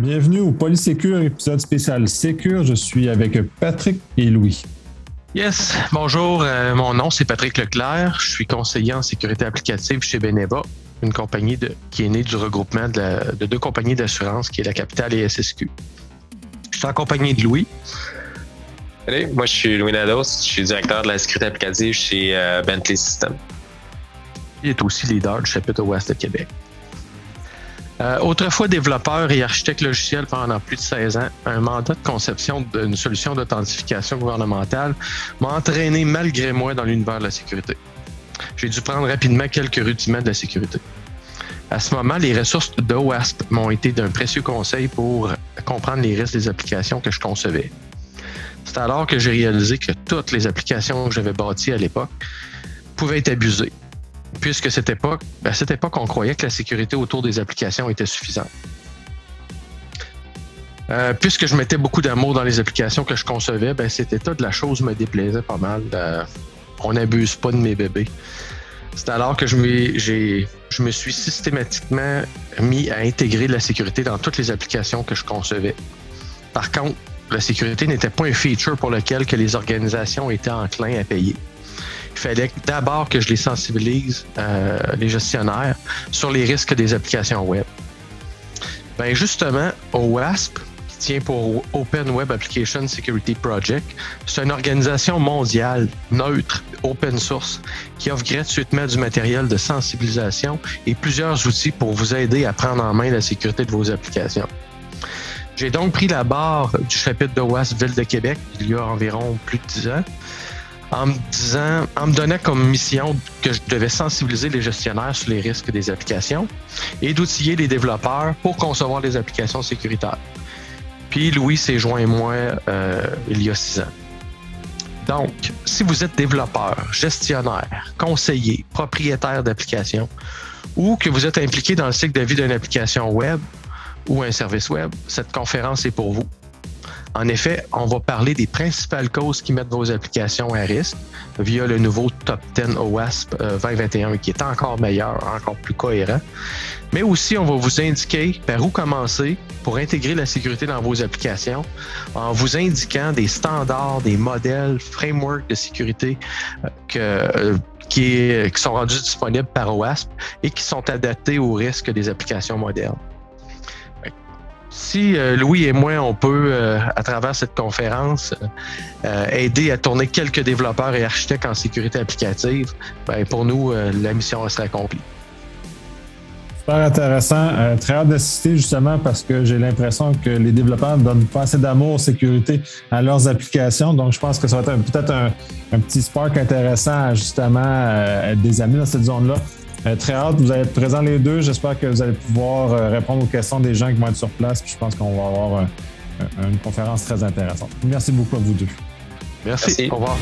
Bienvenue au Polysécure, épisode spécial Sécure. Je suis avec Patrick et Louis. Yes, bonjour, euh, mon nom c'est Patrick Leclerc, je suis conseiller en sécurité applicative chez Beneva, une compagnie de, qui est née du regroupement de, deux compagnies d'assurance qui est la Capitale et SSQ. Je suis en compagnie de Louis. Salut, moi je suis Louis Nados, je suis directeur de la sécurité applicative chez euh, Bentley Systems. Il est aussi leader du chapitre Ouest de Québec. Euh, autrefois développeur et architecte logiciel pendant plus de 16 ans, un mandat de conception d'une solution d'authentification gouvernementale m'a entraîné malgré moi dans l'univers de la sécurité. J'ai dû prendre rapidement quelques rudiments de la sécurité. À ce moment, les ressources de m'ont été d'un précieux conseil pour comprendre les risques des applications que je concevais. C'est alors que j'ai réalisé que toutes les applications que j'avais bâties à l'époque pouvaient être abusées puisque à cette époque, on croyait que la sécurité autour des applications était suffisante. Euh, puisque je mettais beaucoup d'amour dans les applications que je concevais, ben, cet état de la chose me déplaisait pas mal. Euh, on n'abuse pas de mes bébés. C'est alors que je me, suis systématiquement mis à intégrer la sécurité dans toutes les applications que je concevais. Par contre, la sécurité n'était pas un feature pour lequel que les organisations étaient enclins à payer fallait d'abord que je les sensibilise, euh, les gestionnaires, sur les risques des applications web. Ben justement, OWASP, qui tient pour Open Web Application Security Project, c'est une organisation mondiale, neutre, open source, qui offre gratuitement du matériel de sensibilisation et plusieurs outils pour vous aider à prendre en main la sécurité de vos applications. J'ai donc pris la barre du chapitre de OWASP Ville de Québec il y a environ plus de 10 ans en me disant, en me donnant comme mission que je devais sensibiliser les gestionnaires sur les risques des applications et d'outiller les développeurs pour concevoir des applications sécuritaires. Puis Louis s'est joint moi euh, il y a six ans. Donc, si vous êtes développeur, gestionnaire, conseiller, propriétaire d'application ou que vous êtes impliqué dans le cycle de vie d'une application web ou un service web, cette conférence est pour vous. En effet, on va parler des principales causes qui mettent vos applications à risque via le nouveau Top 10 OWASP 2021 qui est encore meilleur, encore plus cohérent. Mais aussi, on va vous indiquer par où commencer pour intégrer la sécurité dans vos applications en vous indiquant des standards, des modèles, frameworks de sécurité euh, euh, qui, qui sont rendus disponibles par OWASP et qui sont adaptés aux risques des applications modernes si euh, Louis et moi, on peut, euh, à travers cette conférence, euh, aider à tourner quelques développeurs et architectes en sécurité applicative, ben, pour nous, la mission sera accomplie. Super intéressant. très hâte d'assister justement parce que j'ai l'impression que les développeurs ne donnent pas assez d'amour sécurité à leurs applications. Donc, je pense que ça va être peut-être un, petit spark intéressant à justement des amis dans cette zone-là. Euh, très hâte, vous allez être présents les deux. J'espère que vous allez pouvoir euh, répondre aux questions des gens qui vont être sur place. je pense qu'on va avoir une conférence très intéressante. Merci beaucoup à vous deux. Merci. Au revoir.